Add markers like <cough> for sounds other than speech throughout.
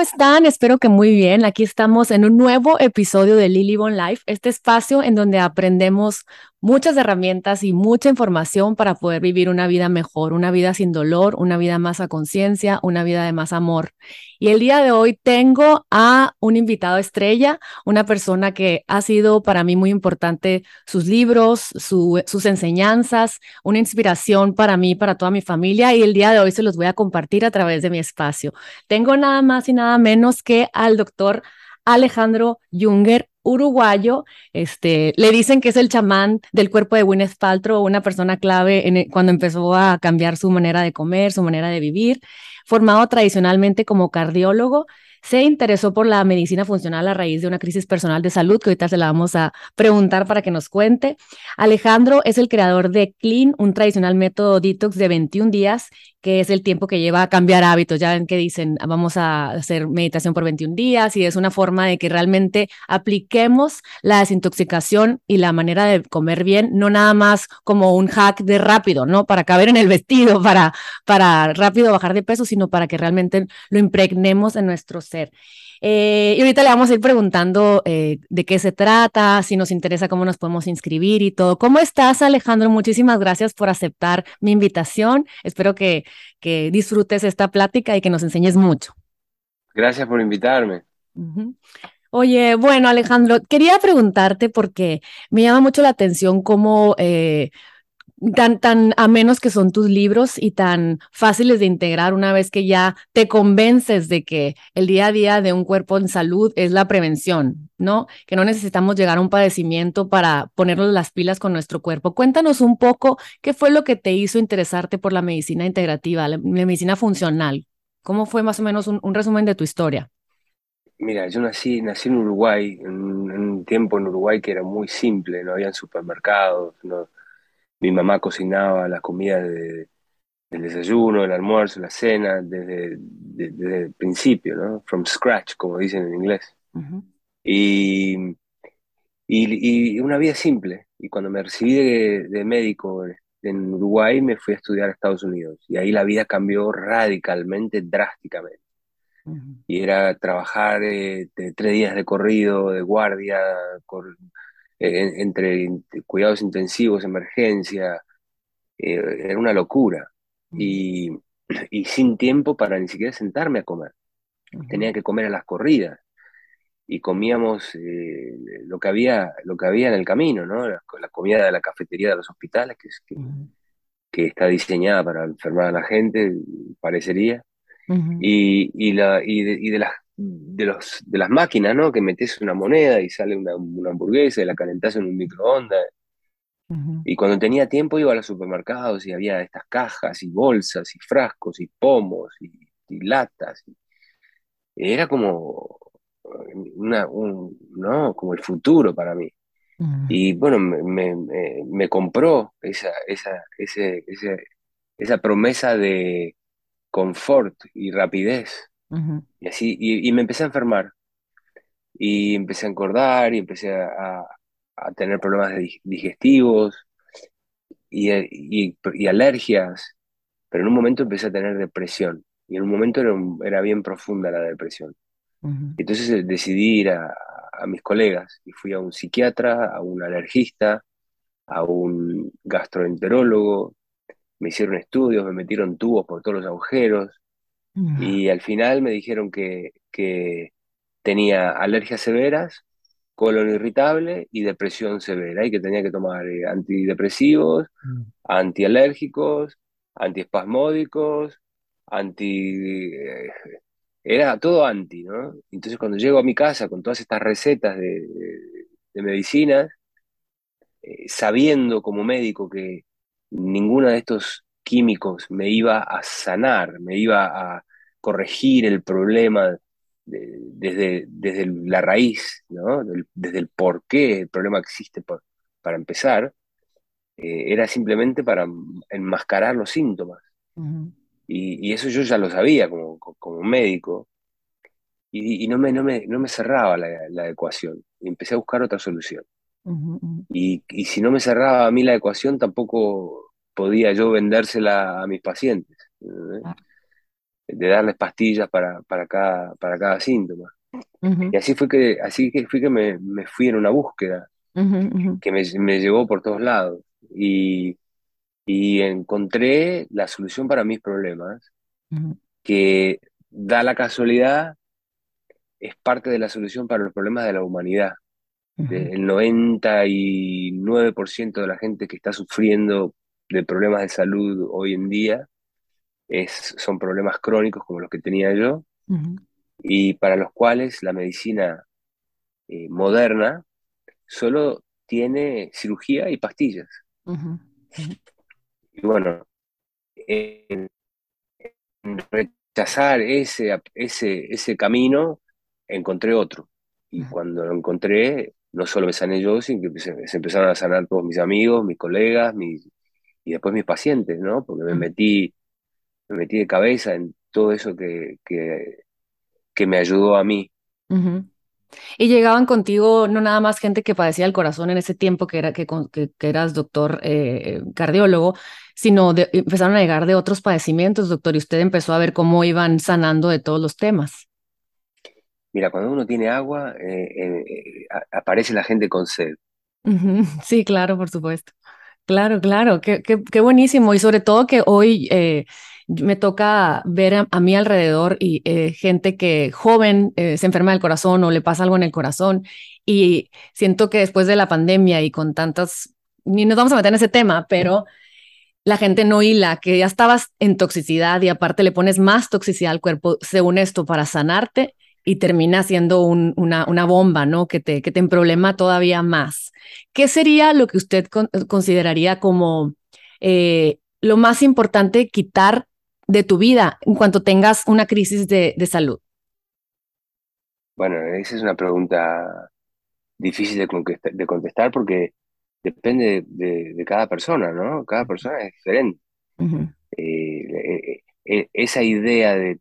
¿cómo están? Espero que muy bien. Aquí estamos en un nuevo episodio de Lily Bon Life, este espacio en donde aprendemos muchas herramientas y mucha información para poder vivir una vida mejor, una vida sin dolor, una vida más a conciencia, una vida de más amor. Y el día de hoy tengo a un invitado estrella, una persona que ha sido para mí muy importante sus libros, sus enseñanzas, una inspiración para mí, para toda mi familia y el día de hoy se los voy a compartir a través de mi espacio. Tengo nada más y nada menos que al doctor Alejandro Junger uruguayo, este, le dicen que es el chamán del cuerpo de Gwyneth Paltrow, una persona clave en cuando empezó a cambiar su manera de comer, su manera de vivir, formado tradicionalmente como cardiólogo, se interesó por la medicina funcional a raíz de una crisis personal de salud que ahorita se la vamos a preguntar para que nos cuente. Alejandro es el creador de Clean, un tradicional método detox de 21 días que es el tiempo que lleva a cambiar hábitos. Ya ven que dicen, vamos a hacer meditación por 21 días y es una forma de que realmente apliquemos la desintoxicación y la manera de comer bien, no nada más como un hack de rápido, ¿no? Para caber en el vestido, para, para rápido bajar de peso, sino para que realmente lo impregnemos en nuestro ser. Eh, y ahorita le vamos a ir preguntando eh, de qué se trata, si nos interesa cómo nos podemos inscribir y todo. ¿Cómo estás, Alejandro? Muchísimas gracias por aceptar mi invitación. Espero que, que disfrutes esta plática y que nos enseñes mucho. Gracias por invitarme. Oye, bueno, Alejandro, quería preguntarte porque me llama mucho la atención cómo eh, tan, tan amenos que son tus libros y tan fáciles de integrar una vez que ya te convences de que el día a día de un cuerpo en salud es la prevención, ¿no? Que no necesitamos llegar a un padecimiento para ponernos las pilas con nuestro cuerpo. Cuéntanos un poco qué fue lo que te hizo interesarte por la medicina integrativa, la, medicina funcional. ¿Cómo fue más o menos un, resumen de tu historia? Mira, yo nací, nací en Uruguay, en, en, un tiempo en Uruguay que era muy simple, no había supermercados, no, mi mamá cocinaba la comida del desayuno, el almuerzo, la cena, desde, el principio, ¿no? From scratch, como dicen en inglés. y, y, una vida simple. Y cuando me recibí de, médico en Uruguay, me fui a estudiar a Estados Unidos. Y ahí la vida cambió radicalmente, drásticamente. Y era trabajar eh, tres días de corrido, de guardia, con, entre cuidados intensivos, emergencia, eh, era una locura. Y, y, sin tiempo para ni siquiera sentarme a comer. Tenía que comer a las corridas. Y comíamos eh, lo, que había, lo que había en el camino, ¿no? La, comida de la cafetería de los hospitales, que, es, que, que, está diseñada para enfermar a la gente, parecería. y, y, la, y, de, y de las de, los, de las máquinas, ¿no? Que metes una moneda y sale una, hamburguesa y la calentás en un microondas. Y cuando tenía tiempo iba a los supermercados y había estas cajas y bolsas y frascos y pomos y, latas. era como, una, un, ¿no? como el futuro para mí. Y bueno, me, me, compró esa, esa, ese, esa promesa de confort y rapidez y así, y, me empecé a enfermar. Y empecé a engordar y empecé a, a tener problemas digestivos y, y, alergias. Pero en un momento empecé a tener depresión. Y en un momento era, era bien profunda la depresión. Entonces eh, decidí ir a, a mis colegas y fui a un psiquiatra, a un alergista, a un gastroenterólogo, me hicieron estudios, me metieron tubos por todos los agujeros, y al final me dijeron que, que tenía alergias severas, colon irritable y depresión severa y que tenía que tomar eh, antidepresivos, mm. antialérgicos, antiespasmódicos, anti... Eh, era todo anti, ¿no? Entonces cuando llego a mi casa con todas estas recetas de, de, medicinas, eh, sabiendo como médico que ninguna de estos químicos me iba a sanar, me iba a corregir el problema desde, desde la raíz, ¿no? desde el por qué el problema existe para empezar, eh, era simplemente para enmascarar los síntomas. y, eso yo ya lo sabía como, como médico, y, no, me, no, me, no, me, cerraba la, ecuación, y empecé a buscar otra solución. y, y si no me cerraba a mí la ecuación, tampoco podía yo vendérsela a mis pacientes. Ah. de darles pastillas para, para, cada, para cada síntoma. Y así fue que, así que, fui que me, me fui en una búsqueda que me, me, llevó por todos lados. Y, y, encontré la solución para mis problemas, que da la casualidad, es parte de la solución para los problemas de la humanidad. El 99% de la gente que está sufriendo de problemas de salud hoy en día es, son problemas crónicos como los que tenía yo y para los cuales la medicina eh, moderna solo tiene cirugía y pastillas. Y bueno, en, rechazar ese, ese, ese camino, encontré otro. Y cuando lo encontré, no solo me sané yo, sino que se, empezaron a sanar todos mis amigos, mis colegas, mis, y después mis pacientes, ¿no? Porque me metí, me metí de cabeza en todo eso que, que, que me ayudó a mí. Y llegaban contigo no nada más gente que padecía el corazón en ese tiempo que, era, que, que, eras doctor eh, cardiólogo, sino empezaron a llegar de otros padecimientos, doctor, y usted empezó a ver cómo iban sanando de todos los temas. Mira, cuando uno tiene agua, eh, eh, aparece la gente con sed. <laughs> Sí, claro, por supuesto. Claro, claro, qué, buenísimo. Y sobre todo que hoy me toca ver a, mi alrededor y eh, gente que joven eh, se enferma del corazón o le pasa algo en el corazón y siento que después de la pandemia y con tantas, ni nos vamos a meter en ese tema, pero la gente no hila, que ya estabas en toxicidad y aparte le pones más toxicidad al cuerpo según esto para sanarte y termina siendo una, una, bomba, ¿no? Que te, que te problema todavía más. ¿Qué sería lo que usted consideraría como eh, lo más importante quitar de tu vida en cuanto tengas una crisis de, salud? Bueno, esa es una pregunta difícil de, contestar porque depende de, cada persona, ¿no? Cada persona es diferente. Eh, eh, eh, esa idea de,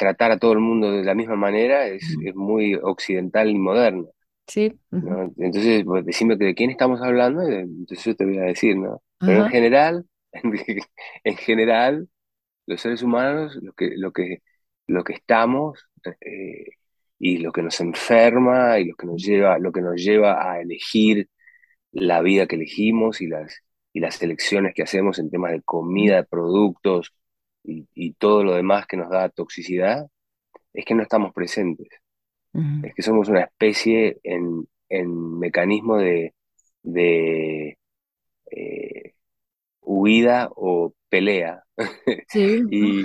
tratar a todo el mundo de la misma manera es, muy occidental y moderna. Sí. Entonces, pues, decime de quién estamos hablando, entonces yo te voy a decir, ¿no? Pero en general, <laughs> en general, los seres humanos, lo que, lo que, lo que estamos eh, y lo que nos enferma y lo que nos lleva, lo que nos lleva a elegir la vida que elegimos y las, y las elecciones que hacemos en temas de comida, de productos y, todo lo demás que nos da toxicidad, es que no estamos presentes. Es que somos una especie en, en mecanismo de, de eh, huida o pelea. <laughs> y,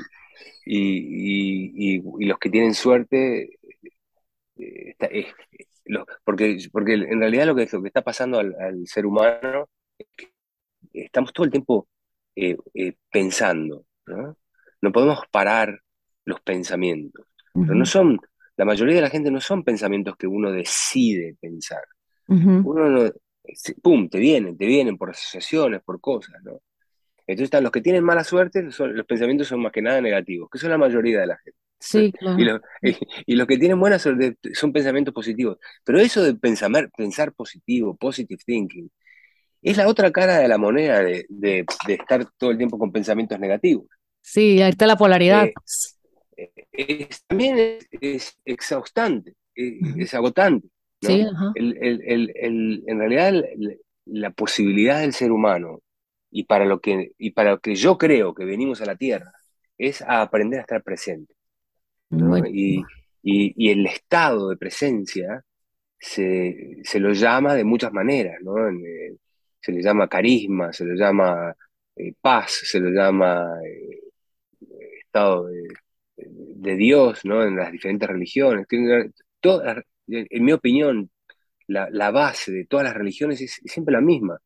y, y, los que tienen suerte, eh, porque, porque en realidad lo que, lo que está pasando al, ser humano es que estamos todo el tiempo eh, pensando, ¿no? ¿No? podemos parar los pensamientos. Pero no son, la mayoría de la gente no son pensamientos que uno decide pensar. Uno no, pum, te vienen, te vienen por asociaciones, por cosas, ¿no? Entonces están los que tienen mala suerte, los pensamientos son más que nada negativos, que son la mayoría de la gente. Sí, <laughs> claro. y, los, que tienen buena suerte son pensamientos positivos. Pero eso de pensar, pensar positivo, positive thinking, es la otra cara de la moneda de, de, estar todo el tiempo con pensamientos negativos. Sí, ahí está la polaridad. Eh, también es, exhaustante, es, agotante. Sí, el, el, en realidad la posibilidad del ser humano y para lo que, y para lo que yo creo que venimos a la Tierra, es a aprender a estar presente. Y, y, el estado de presencia se, se, lo llama de muchas maneras, ¿no? Eh, se le llama carisma, se le llama eh, paz, se le llama eh, estado de, de, Dios, ¿no? En las diferentes religiones. en mi opinión, la, la, base de todas las religiones es siempre la misma,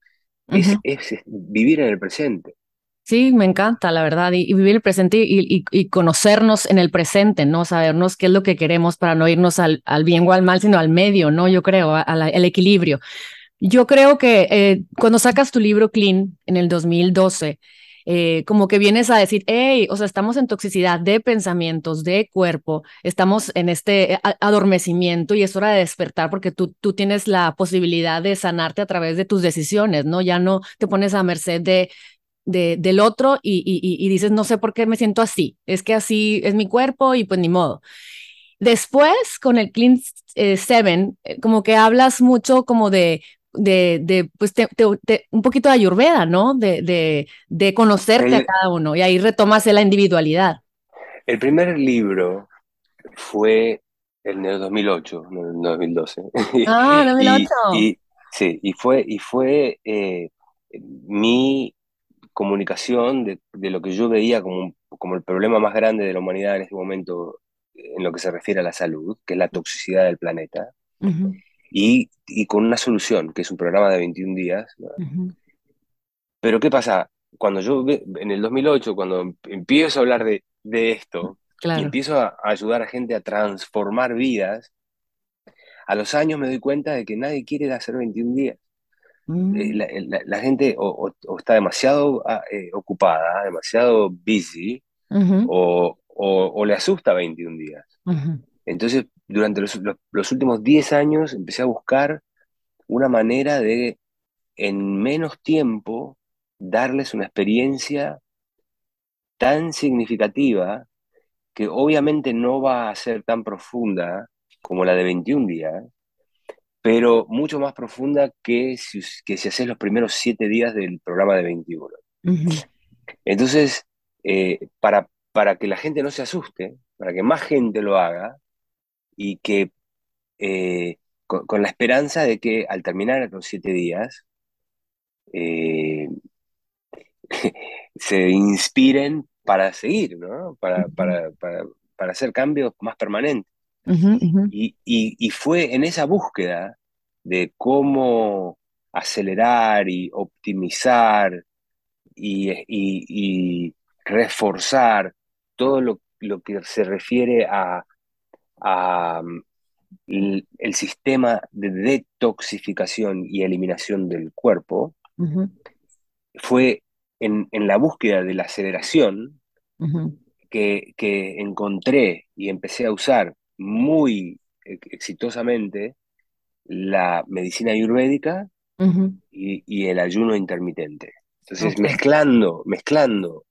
es, vivir en el presente. Sí, me encanta, la verdad, y, vivir el presente y, conocernos en el presente, ¿no? Sabernos qué es lo que queremos para no irnos al, al bien o al mal, sino al medio, ¿no? Yo creo, al equilibrio. Yo creo que eh, cuando sacas tu libro Clean en el 2012, eh, como que vienes a decir, hey, o sea, estamos en toxicidad de pensamientos, de cuerpo, estamos en este eh, adormecimiento y es hora de despertar porque tú, tú tienes la posibilidad de sanarte a través de tus decisiones, ¿no? Ya no te pones a merced de del otro y, dices, no sé por qué me siento así, es que así es mi cuerpo y pues ni modo. Después, con el Clean eh, Seven, eh, como que hablas mucho como de, de, de pues, un poquito de ayurveda, ¿no? De, de, de conocerte a cada uno y ahí retomas la individualidad. El primer libro fue en el 2008, no en el 2012. Ah, <laughs> 2008. y, sí, y fue, y fue eh, mi comunicación de, de, lo que yo veía como, como el problema más grande de la humanidad en este momento en lo que se refiere a la salud, que es la toxicidad del planeta, y, y, con una solución, que es un programa de 21 días. Pero ¿qué pasa? Cuando yo, en el 2008, cuando empiezo a hablar de, de esto, y empiezo a, ayudar a gente a transformar vidas, a los años me doy cuenta de que nadie quiere hacer 21 días. Eh, mm. la, gente o, está demasiado ah, eh, ocupada, demasiado busy, o, o, le asusta 21 días. Entonces, durante los, últimos 10 años empecé a buscar una manera de, en menos tiempo, darles una experiencia tan significativa que obviamente no va a ser tan profunda como la de 21 días, pero mucho más profunda que si, que si haces los primeros 7 días del programa de 21. Entonces, eh, para, para que la gente no se asuste, para que más gente lo haga y que eh, con, la esperanza de que al terminar los siete días eh, <laughs> se inspiren para seguir, ¿no? para, para, hacer cambios más permanentes. Y, fue en esa búsqueda de cómo acelerar y optimizar y reforzar todo lo, que se refiere a, el, sistema de detoxificación y eliminación del cuerpo, fue en, la búsqueda de la aceleración que, encontré y empecé a usar muy exitosamente la medicina ayurvédica y, el ayuno intermitente. Entonces, mezclando, mezclando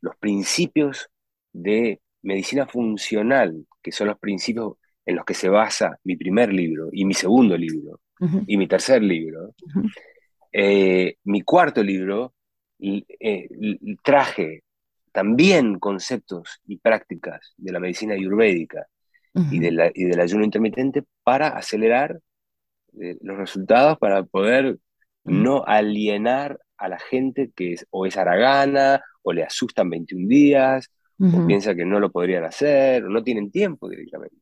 los principios de medicina funcional, que son los principios en los que se basa mi primer libro y mi segundo libro y mi tercer libro. Eh, mi cuarto libro eh, traje también conceptos y prácticas de la medicina ayurvédica y, de y, del ayuno intermitente para acelerar eh, los resultados, para poder no alienar a la gente que es, o es aragana o le asustan 21 días o piensa que no lo podrían hacer, o no tienen tiempo directamente.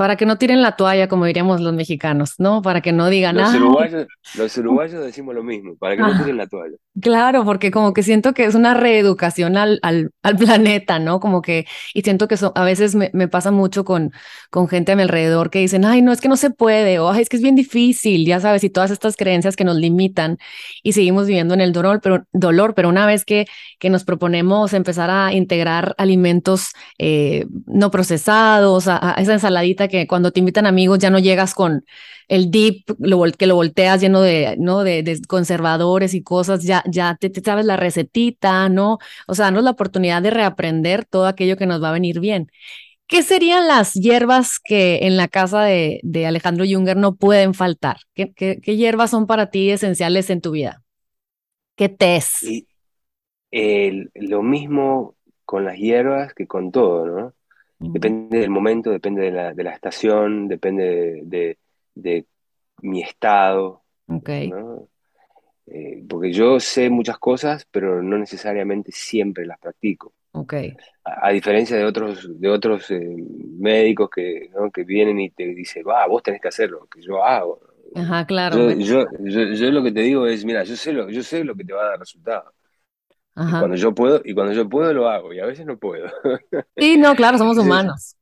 Para que no tiren la toalla, como diríamos los mexicanos, ¿no? Para que no digan los Uruguayos, los uruguayos decimos lo mismo, para que no tiren la toalla. Claro, porque como que siento que es una reeducación al, al, al planeta, ¿no? Como que, y siento que a veces me, me, pasa mucho con, con gente a mi alrededor que dicen, ay, no, es que no se puede, o ay, es que es bien difícil, ya sabes, y todas estas creencias que nos limitan y seguimos viviendo en el dolor, pero, dolor, pero una vez que, que nos proponemos empezar a integrar alimentos eh, no procesados, a, esa ensaladita que cuando te invitan amigos ya no llegas con el dip, lo, que lo volteas lleno de, ¿no? de, conservadores y cosas, ya, ya te, sabes la recetita, ¿no? O sea, danos la oportunidad de reaprender todo aquello que nos va a venir bien. ¿Qué serían las hierbas que en la casa de, de Alejandro Junger no pueden faltar? ¿Qué, ¿Qué, qué, hierbas son para ti esenciales en tu vida? ¿Qué tés? lo mismo con las hierbas que con todo, ¿no? Depende del momento, depende de la, de la estación, depende de, de, mi estado. Okay. Eh, porque yo sé muchas cosas, pero no necesariamente siempre las practico. Okay. A, diferencia de otros, de otros eh, médicos que, ¿no? que vienen y te dicen, va, vos tenés que hacerlo, que yo hago. Ajá, claro. Yo, yo, yo, lo que te digo es, mira, yo sé lo, yo sé lo que te va a dar resultado. Y cuando yo puedo, y cuando yo puedo lo hago, y a veces no puedo. <laughs> Sí, no, claro, somos humanos.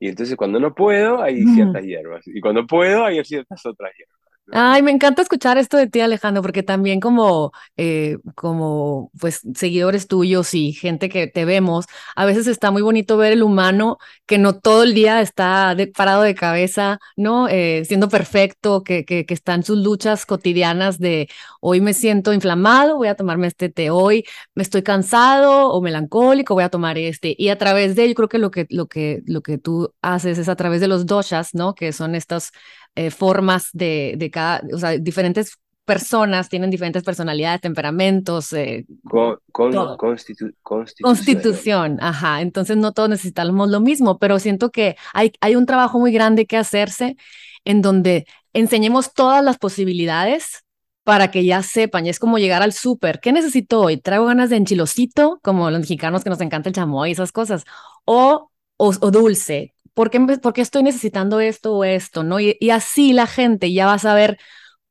Y entonces cuando no puedo, hay ciertas hierbas. Y cuando puedo, hay ciertas otras hierbas. Ay, me encanta escuchar esto de ti, Alejandro, porque también como, eh, como pues seguidores tuyos y gente que te vemos, a veces está muy bonito ver el humano que no todo el día está parado de cabeza, ¿no? Eh, siendo perfecto, que, que, está en sus luchas cotidianas de hoy me siento inflamado, voy a tomarme este té, hoy me estoy cansado o melancólico, voy a tomar este. Y a través de, yo creo que lo que, lo que, lo que tú haces es a través de los doshas, ¿no? Que son estas eh, formas de, de, cada, o sea, diferentes personas tienen diferentes personalidades, temperamentos. Eh, con, con, constitu, constitución. constitución. ajá. Entonces no todos necesitamos lo mismo, pero siento que hay, hay un trabajo muy grande que hacerse en donde enseñemos todas las posibilidades para que ya sepan, y es como llegar al súper, ¿qué necesito hoy? ¿Traigo ganas de enchilosito, como los mexicanos que nos encanta el chamoy y esas cosas? O, o, o dulce, ¿por qué, estoy necesitando esto o esto? ¿no? Y, así la gente ya va a saber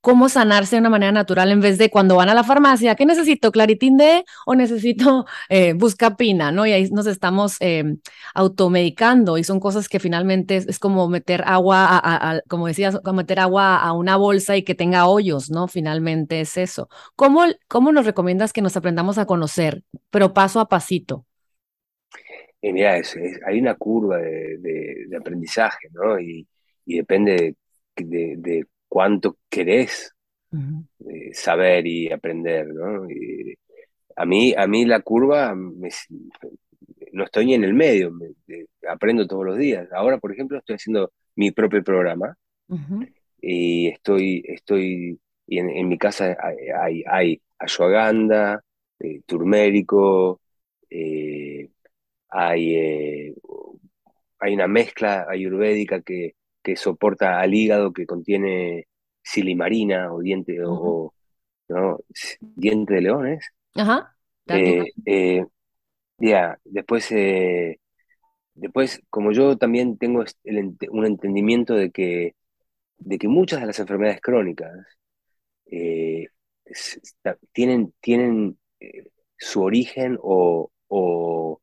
cómo sanarse de una manera natural en vez de cuando van a la farmacia, ¿qué necesito? ¿Claritín D o necesito eh, buscapina? ¿no? Y ahí nos estamos eh, automedicando y son cosas que finalmente es, como meter agua, a, como decías, como meter agua a una bolsa y que tenga hoyos, ¿no? Finalmente es eso. ¿Cómo, cómo nos recomiendas que nos aprendamos a conocer, pero paso a pasito? Mira, hay una curva de, aprendizaje, ¿no? Y, depende de, cuánto querés eh, saber y aprender, ¿no? a, mí, a mí la curva, no estoy ni en el medio, aprendo todos los días. Ahora, por ejemplo, estoy haciendo mi propio programa y estoy, estoy y en, mi casa hay, hay, ashwagandha, eh, turmérico, eh, hay, eh, hay una mezcla ayurvédica que, que, soporta al hígado que contiene silimarina o diente, o, ¿no? diente de leones. Ajá. Eh, eh, ya, después, después, como yo también tengo un entendimiento de que, de que muchas de las enfermedades crónicas tienen, tienen su origen o, o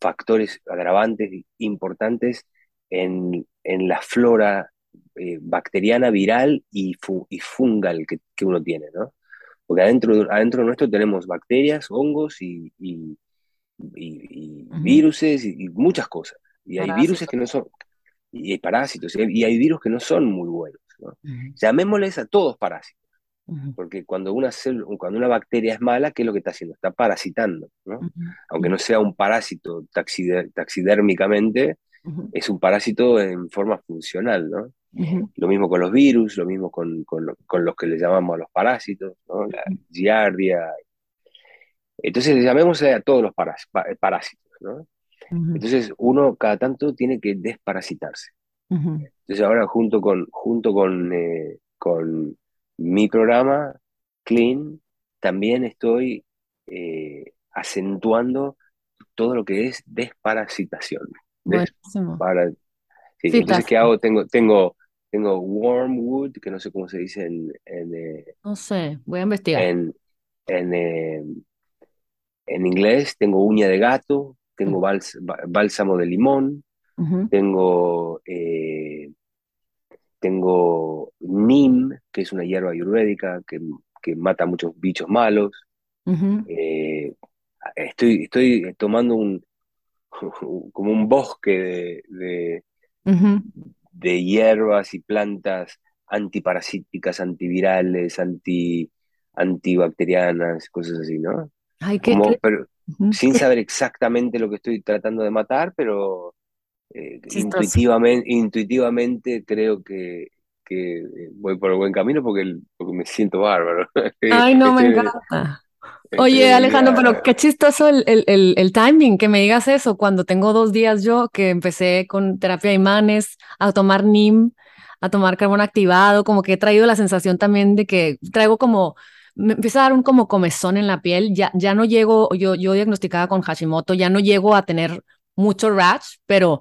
factores agravantes importantes en, en la flora eh, bacteriana, viral y, y fungal que, que, uno tiene, ¿no? Porque adentro, adentro nuestro tenemos bacterias, hongos y, y, y viruses y, muchas cosas. Y hay virus que no son, y hay parásitos, y hay virus que no son muy buenos. ¿no? Llamémosles a todos parásitos. Porque cuando una, cuando una bacteria es mala, ¿qué es lo que está haciendo? Está parasitando, ¿no? Aunque no sea un parásito taxidérmicamente, es un parásito en forma funcional, ¿no? Lo mismo con los virus, lo mismo con, con, los que le llamamos a los parásitos, ¿no? La giardia. Entonces, llamemos a todos los parásitos, ¿no? Entonces, uno cada tanto tiene que desparasitarse. Entonces, ahora junto con, junto con, eh, con mi programa, Clean, también estoy eh, acentuando todo lo que es desparasitación. entonces, ¿qué hago? Tengo, tengo, tengo wormwood, que no sé cómo se dice en... Eh, no sé, voy a investigar. En, en, eh, en inglés tengo uña de gato, tengo bálsamo de limón, tengo tengo NIM, que es una hierba ayurvédica que, que mata muchos bichos malos. Eh, estoy, estoy tomando un <laughs> como un bosque de, de, hierbas y plantas antiparasíticas, antivirales, anti, antibacterianas, cosas así, ¿no? Pero, sin saber exactamente lo que estoy tratando de matar, pero eh, intuitivamente, intuitivamente creo que, que, voy por el buen camino porque, porque me siento bárbaro. <laughs> Ay, no, me encanta. Oye, Alejandro, pero qué chistoso el, el, el, timing, que me digas eso, cuando tengo dos días yo que empecé con terapia de imanes, a tomar NIM, a tomar carbón activado, como que he traído la sensación también de que traigo como, me empieza a dar un como comezón en la piel, ya, ya no llego, yo, yo diagnosticada con Hashimoto, ya no llego a tener mucho rash, pero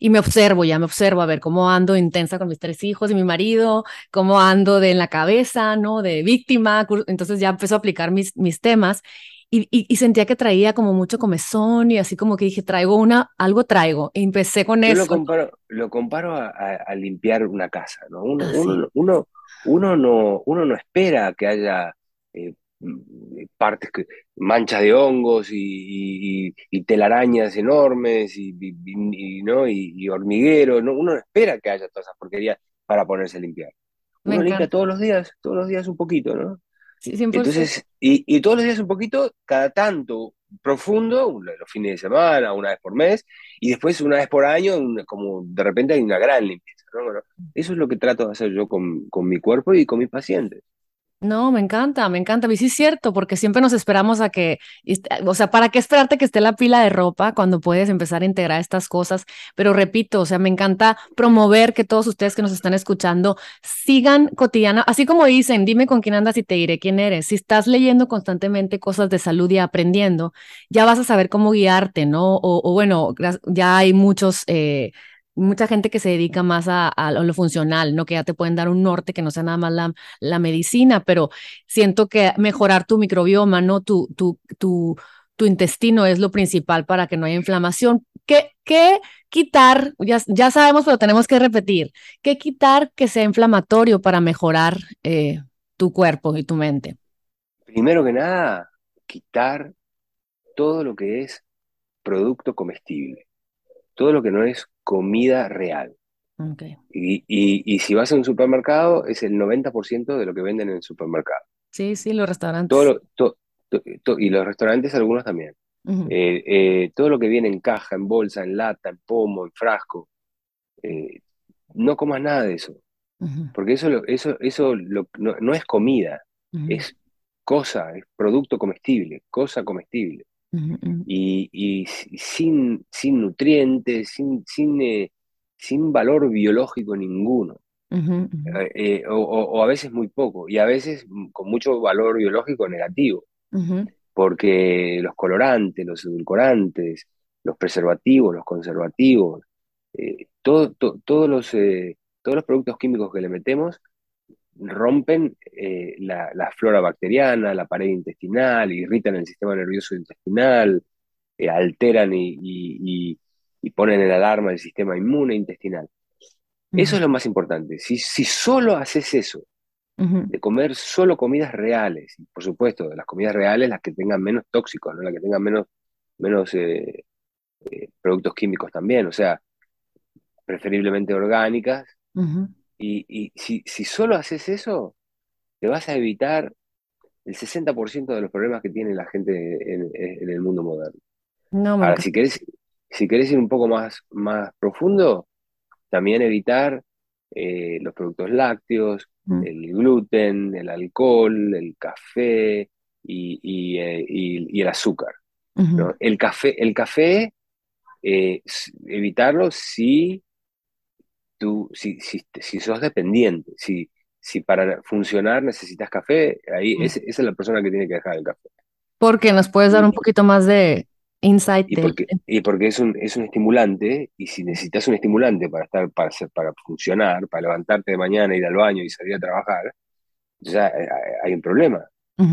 y me observo, ya me observo a ver cómo ando intensa con mis tres hijos y mi marido, cómo ando de en la cabeza, ¿no? De víctima, entonces ya empiezo a aplicar mis, mis temas y, y, sentía que traía como mucho comezón y así como que dije, traigo una, algo traigo. Y empecé con Yo eso. lo comparo, lo comparo a, a- a limpiar una casa, ¿no? Uno, Ah, uno, sí. uno, uno no, uno no espera que haya eh, partes que, manchas de hongos y, y- y telarañas enormes y, y- ¿no? y, hormiguero, ¿no? Uno no espera que haya todas esas porquerías para ponerse a limpiar. Uno limpia todos los días, todos los días un poquito, ¿no? Sí, 100%. Entonces, y, y todos los días un poquito, cada tanto profundo, un- los fines de semana, una vez por mes, y después una vez por año, una- como de repente hay una gran limpieza, ¿no? Bueno, eso es lo que trato de hacer yo con, con mi cuerpo y con mis pacientes. No, me encanta, me encanta. Y sí es cierto, porque siempre nos esperamos a que, o sea, ¿para qué esperarte que esté la pila de ropa cuando puedes empezar a integrar estas cosas? Pero repito, o sea, me encanta promover que todos ustedes que nos están escuchando sigan cotidiana, así como dicen, dime con quién andas y te diré quién eres. Si estás leyendo constantemente cosas de salud y aprendiendo, ya vas a saber cómo guiarte, ¿no? O, o bueno, ya hay muchos... eh, Mucha gente que se dedica más a, lo funcional, ¿no? Que ya te pueden dar un norte que no sea nada más la, medicina, pero siento que mejorar tu microbioma, ¿no? Tu, tu, tu, intestino es lo principal para que no haya inflamación. ¿Qué, qué quitar? Ya, ya sabemos, pero tenemos que repetir. ¿Qué quitar que sea inflamatorio para mejorar eh, tu cuerpo y tu mente? Primero que nada, quitar todo lo que es producto comestible, todo lo que no es comida real. Y, y- y si vas a un supermercado, es el 90% de lo que venden en el supermercado. Sí, sí, los Todo restaurantes. lo- to- to- to- y los restaurantes, algunos también. Eh, eh, todo lo que viene en caja, en bolsa, en lata, en pomo, en frasco, eh, no comas nada de eso, porque eso, lo- eso, eso lo- no, no es comida, es cosa, es producto comestible, cosa comestible. Y, y si- sin, sin nutrientes, sin, sin, eh, sin valor biológico ninguno. Eh, eh, o, a veces muy poco, y a veces con mucho valor biológico negativo. porque los colorantes, los edulcorantes, los preservativos, los conservativos, eh, todo- to- todos los, todos los productos químicos que le metemos rompen eh, la, la flora bacteriana, la pared intestinal, irritan el sistema nervioso intestinal, eh, alteran y, y- y- y ponen en alarma el sistema inmune intestinal. Eso es lo más importante. Si, si solo haces eso, de comer solo comidas reales, y por supuesto, de las comidas reales las que tengan menos tóxicos, ¿no? Las que tengan menos, menos eh, productos químicos también, o sea, preferiblemente orgánicas. Y, y si, si solo haces eso, te vas a evitar el 60% de los problemas que tiene la gente en, en el mundo moderno. No, Ahora, si querés, si querés ir un poco más, más profundo, también evitar eh, los productos lácteos, Mm, el gluten, el alcohol, el café y, y, eh, y- y el azúcar. El café, el café eh, evitarlo si tú, si, si, si sos dependiente, si, si para funcionar necesitas café, ahí Mm. ese- esa es la persona que tiene que dejar el café. Porque nos puedes dar un Y, poquito más de insight y porque, y porque es un, es un estimulante, y si necesitas un estimulante para estar, para hacer, para funcionar, para levantarte de mañana, ir al baño y salir a trabajar, ya eh, hay un problema.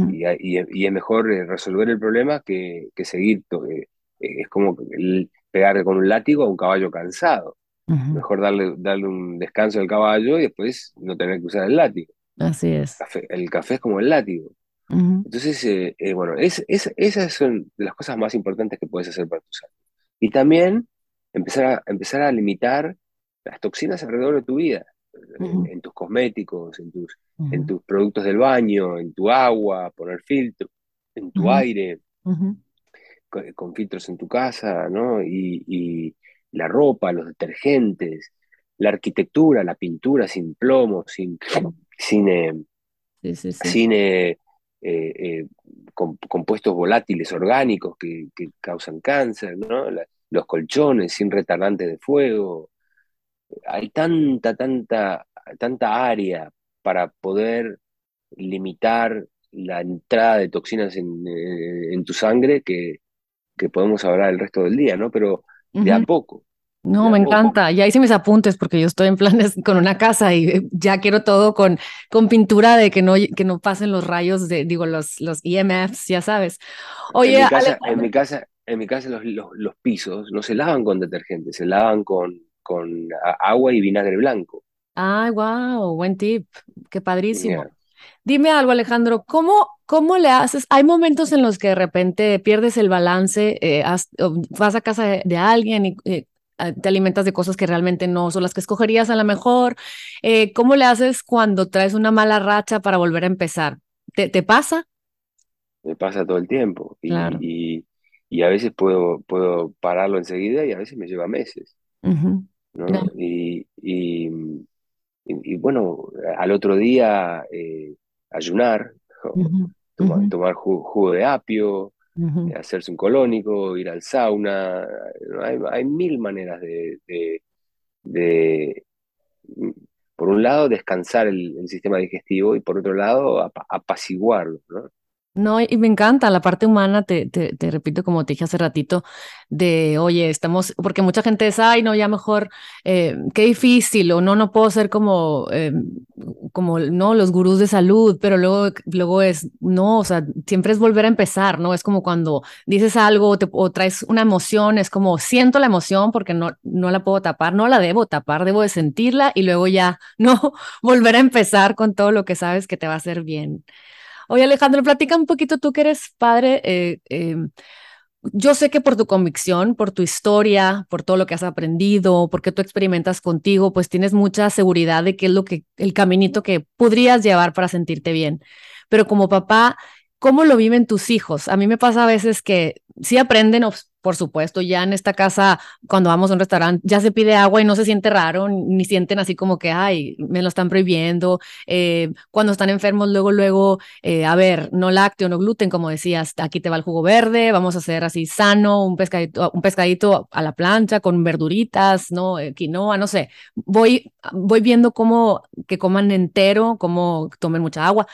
Y, hay- y es y es mejor eh, resolver el problema que, que seguir. eh, eh, es como el- pegarle con un látigo a un caballo cansado. Ujú. Mejor darle, darle un descanso al caballo y después no tener que usar el látigo. Así es. Café- el café es como el látigo. Entonces, eh, eh, bueno, es, es- esas son de las cosas más importantes que puedes hacer para tu salud. Y también empezar a, empezar a limitar las toxinas alrededor de tu vida, en, ujú, en tus cosméticos, en tus, en tus productos del baño, en tu agua, poner filtro, en tu aire, con, con filtros en tu casa, ¿no? Y, y la ropa, los detergentes, la arquitectura, la pintura sin plomo, sin, sin, eh, Sí, sí, sí. sin eh, eh, com- compuestos volátiles orgánicos que, que causan cáncer, ¿no? La- los colchones sin retardante de fuego. Hay tanta, tanta, tanta área para poder limitar la entrada de toxinas en, en tu sangre que, que podemos hablar el resto del día, ¿no? Pero de a poco. No, me encanta. Ya hice mis apuntes porque yo estoy en planes <laughs> con una casa y eh, ya quiero todo con, con pintura de que no, que no pasen los rayos de, digo, los, los EMFs, ya sabes. Oye, en mi casa, en mi casa, en mi casa los, los, pisos no se lavan con detergente, se lavan con, con agua y vinagre blanco. Ay, wow, buen tip. Qué padrísimo. Dime algo, Alejandro, ¿cómo, ¿cómo le haces? Hay momentos en los que de repente pierdes el balance, eh, vas a casa de, alguien y eh, te alimentas de cosas que realmente no son las que escogerías a lo mejor. Eh, ¿Cómo le haces cuando traes una mala racha para volver a empezar? ¿Te, te pasa? Me pasa todo el tiempo y, y, a veces puedo, puedo pararlo enseguida y a veces me lleva meses. ¿no? y, y, bueno, al otro día eh, ayunar, <laughs> tomar jugo, de apio, eh, hacerse un colónico, ir al sauna. Hay, mil maneras de, de, por un lado, descansar el, sistema digestivo y por otro lado, apaciguarlo. ¿no? No, y me encanta la parte humana, te, te, repito, como te dije hace ratito, de, oye, estamos, porque mucha gente dice, ay, no, ya mejor, eh, qué difícil, o no, no puedo ser como, eh, como, no, los gurús de salud, pero luego, luego es, no, o sea, siempre es volver a empezar, ¿no? Es como cuando dices algo o, te, traes una emoción, es como, siento la emoción porque no, no la puedo tapar, no la debo tapar, debo de sentirla y luego ya, <laughs> no, volver a empezar con todo lo que sabes que te va a hacer bien. Oye, Alejandro, platica un poquito tú que eres padre. Eh, em, yo sé que por tu convicción, por tu historia, por todo lo que has aprendido, porque tú experimentas contigo, pues tienes mucha seguridad de qué es lo que el caminito que podrías llevar para sentirte bien. Pero como papá, ¿cómo lo viven tus hijos? A mí me pasa a veces que sí aprenden, por supuesto, ya en esta casa, cuando vamos a un restaurante, ya se pide agua y no se siente raro, ni sienten así como que, ay, me lo están prohibiendo. Eh, cuando están enfermos, luego, luego, eh, a ver, no lácteo, no gluten, como decías, aquí te va el jugo verde, vamos a hacer así sano, un pescadito, un pescadito a la plancha con verduritas, ¿no? Eh, quinoa, no sé. Voy, voy viendo cómo que coman entero, cómo tomen mucha agua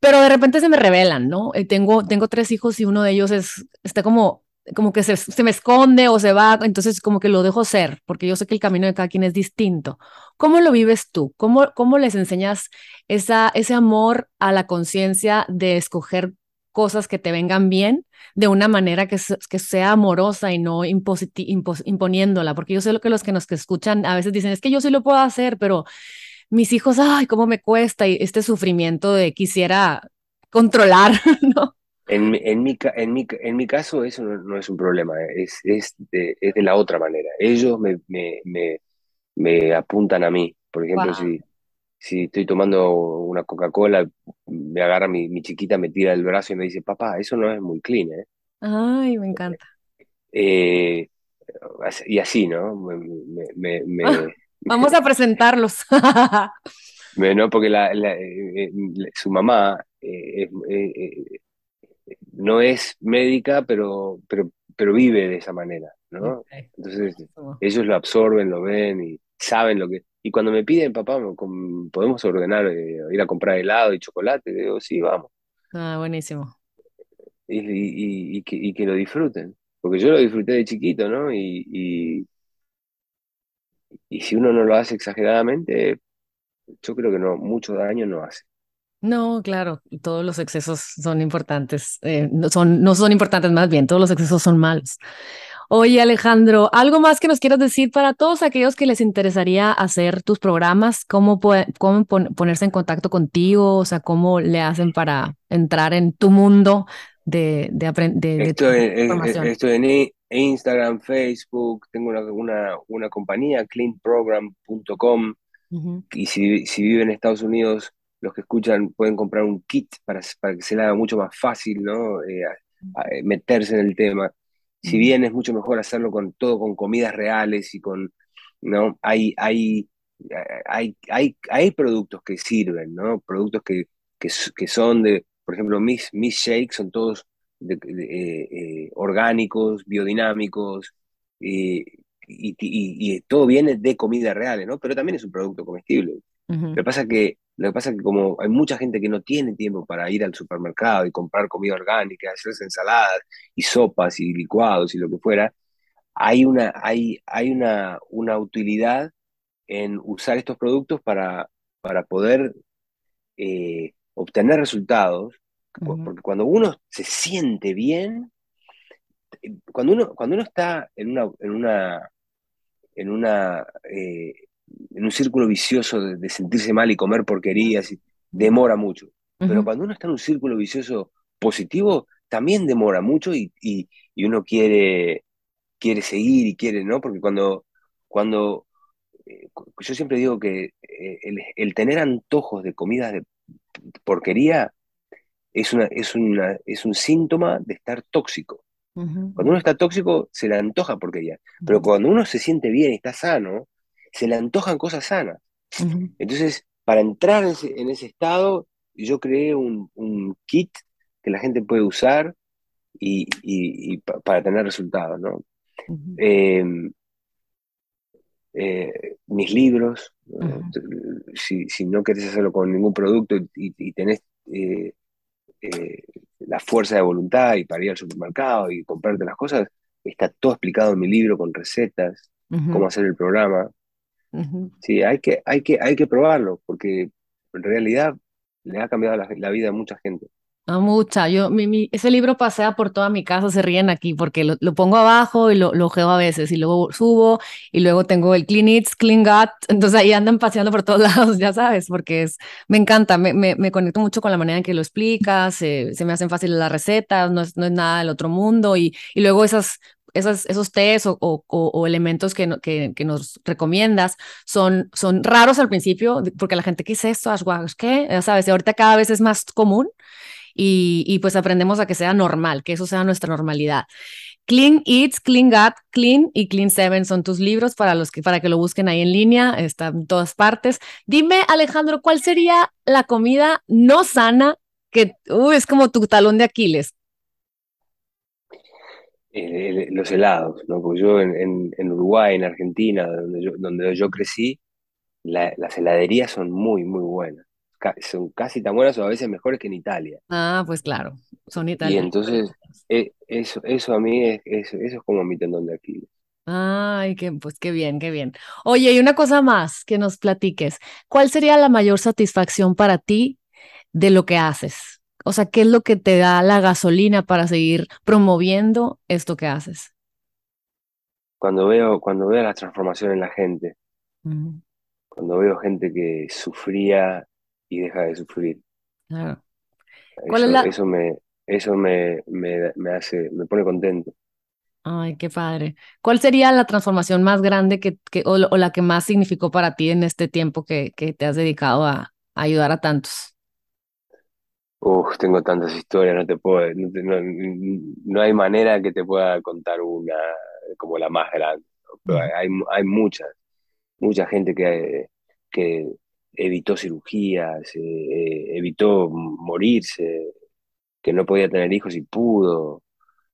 pero de repente se me revelan, ¿no? tengo, tengo tres hijos y uno de ellos es, está como como que se, se, me esconde o se va, entonces como que lo dejo ser, porque yo sé que el camino de cada quien es distinto. ¿Cómo lo vives tú? ¿Cómo, cómo les enseñas esa, ese amor a la conciencia de escoger cosas que te vengan bien de una manera que, que sea amorosa y no imponiéndola? Porque yo sé lo que los que nos que escuchan a veces dicen, es que yo sí lo puedo hacer, pero mis hijos, ay, cómo me cuesta y este sufrimiento de quisiera controlar, <laughs> ¿no? En, en, mi, en, mi, en mi caso eso no, es un problema, es, es, de, es de la otra manera. Ellos me, me, me, me apuntan a mí. Por ejemplo, si, si estoy tomando una Coca-Cola, me agarra mi, mi, chiquita, me tira el brazo y me dice, papá, eso no es muy clean. ¿eh? Ay, me encanta. Eh, y así, ¿no? Me, <laughs> Vamos a presentarlos. <laughs> no, porque la, la, eh, su mamá es no es médica, pero, pero, pero vive de esa manera, ¿no? Entonces ellos lo absorben, lo ven y saben lo que... Y cuando me piden, papá, ¿podemos ordenar eh, ir a comprar helado y chocolate? Digo, sí, vamos. Ah, buenísimo. Y, que, lo disfruten, porque yo lo disfruté de chiquito, ¿no? Y, y si uno no lo hace exageradamente, yo creo que no, mucho daño no hace. No, claro, todos los excesos son importantes, eh, no, son, no son importantes más bien, todos los excesos son malos. Oye, Alejandro, ¿algo más que nos quieras decir para todos aquellos que les interesaría hacer tus programas? ¿Cómo, cómo ponerse en contacto contigo? O sea, ¿cómo le hacen para entrar en tu mundo de, de, aprender? estoy, en Instagram, Facebook, tengo una, una, compañía, cleanprogram.com, y si, si vive en Estados Unidos, los que escuchan pueden comprar un kit para, para que se le haga mucho más fácil, ¿no? Eh, eh, meterse en el tema. Si bien es mucho mejor hacerlo con todo con comidas reales y con, ¿no? Hay, hay, hay, hay, hay productos que sirven, ¿no? Productos que, que, que son de, por ejemplo, mis, mis shakes son todos eh, orgánicos, biodinámicos, y, y, y, todo viene de comida reales, ¿no? Pero también es un producto comestible. Lo que pasa es que lo que pasa es que como hay mucha gente que no tiene tiempo para ir al supermercado y comprar comida orgánica, hacerse ensaladas y sopas y licuados y lo que fuera, hay una, hay, hay una, una utilidad en usar estos productos para, para poder eh, obtener resultados, porque cuando uno se siente bien, eh, cuando uno, cuando uno está en una, en una, en una eh, en un círculo vicioso de, sentirse mal y comer porquerías, demora mucho. Pero cuando uno está en un círculo vicioso positivo, también demora mucho y, y, uno quiere, quiere seguir y quiere, ¿no? Porque cuando, cuando eh, yo siempre digo que eh, el, tener antojos de comidas de porquería es, una, es, una, es un síntoma de estar tóxico. Cuando uno está tóxico, se le antoja porquería. Pero cuando uno se siente bien y está sano, se le antojan cosas sanas. Entonces, para entrar en ese, estado, yo creé un, kit que la gente puede usar y, para tener resultados, ¿no? Em, eh, mis libros, si, no querés hacerlo con ningún producto y, tenés eh, eh, la fuerza de voluntad y para ir al supermercado y comprarte las cosas, está todo explicado en mi libro con recetas, cómo hacer el programa. Sí, hay que, hay, que, hay que probarlo, porque en realidad le ha cambiado la, vida a mucha gente. A mucha. Yo, mi, ese libro pasea por toda mi casa, se ríen aquí, porque lo, pongo abajo y lo, lo ojeo a veces, y luego subo, y luego tengo el Clean Eats, Clean Gut, entonces ahí andan paseando por todos <laughs> lados, ya sabes, porque es, me encanta, me, me, me conecto mucho con la manera en que lo explicas, se me hacen fáciles las recetas, no es, no es nada del otro mundo, y, y luego esas esos, esos tés o, o, elementos que, que, que, nos recomiendas son, son raros al principio, porque la gente, ¿qué es esto? ¿Es qué? Ya sabes, ahorita cada vez es más común y, y, pues aprendemos a que sea normal, que eso sea nuestra normalidad. Clean Eats, Clean Gut, Clean y Clean Seven son tus libros para los que para que lo busquen ahí en línea, están en todas partes. Dime, Alejandro, ¿cuál sería la comida no sana que es como tu talón de Aquiles? Los helados, ¿no? Porque yo en, Uruguay, en Argentina, donde yo, donde yo crecí, las heladerías son muy, muy buenas. son casi tan buenas o a veces mejores que en Italia. Ah, pues claro, son italianas. Y entonces, eh, eso, eso a mí es, eso, es como mi tendón de Aquiles. Ay, qué, pues qué bien, qué bien. Oye, y una cosa más que nos platiques. ¿Cuál sería la mayor satisfacción para ti de lo que haces? O sea, ¿qué es lo que te da la gasolina para seguir promoviendo esto que haces? Cuando veo, cuando veo la transformación en la gente, cuando veo gente que sufría y deja de sufrir. Claro. Eso, me, eso me, me, hace, me pone contento. Ay, qué padre. ¿Cuál sería la transformación más grande que, que o, la que más significó para ti en este tiempo que, que te has dedicado a ayudar a tantos? Uf, tengo tantas historias, no te puedo, no, hay manera que te pueda contar una como la más grande. Pero hay, hay muchas, mucha gente que, que evitó cirugías, eh, eh, evitó morirse, que no podía tener hijos y pudo,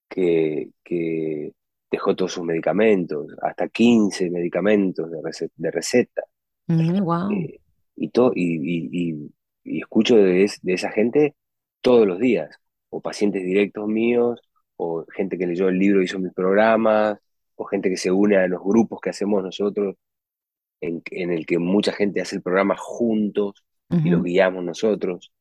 que, que dejó todos sus medicamentos, hasta 15 medicamentos de, receta. De receta. wow. Eh, y, todo, y, y escucho de, esa gente todos los días, o pacientes directos míos, o gente que leyó el libro y hizo mis programas, o gente que se une a los grupos que hacemos nosotros, en, el que mucha gente hace el programa juntos y lo guiamos nosotros.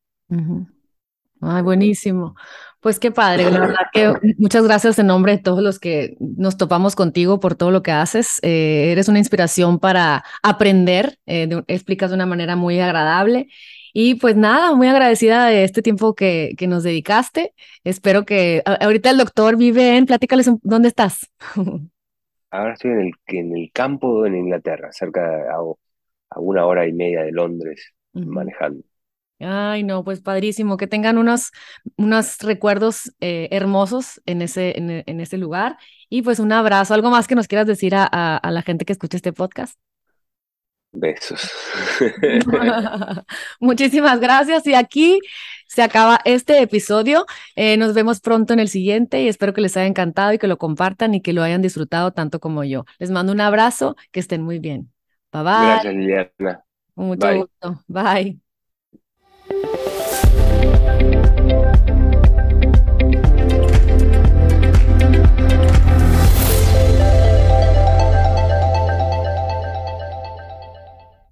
Ay, buenísimo. Pues qué padre, la verdad que muchas gracias en nombre de todos los que nos topamos contigo por todo lo que haces. Eh, eres una inspiración para aprender, eh, explicas de una manera muy agradable y pues nada, muy agradecida de este tiempo que, que nos dedicaste. Espero que ahorita el doctor vive en, platícales dónde estás. <laughs> Ahora estoy en el, en el campo en Inglaterra, cerca de a, una hora y media de Londres, manejando. Ay, no, pues padrísimo, que tengan unos, unos recuerdos eh, hermosos en ese, en, ese lugar. Y pues un abrazo. ¿Algo más que nos quieras decir a, a la gente que escucha este podcast? Besos. <laughs> Muchísimas gracias. Y aquí se acaba este episodio. Eh, nos vemos pronto en el siguiente y espero que les haya encantado y que lo compartan y que lo hayan disfrutado tanto como yo. Les mando un abrazo, que estén muy bien. Bye bye. Gracias, Liliana. Mucho gusto. Bye.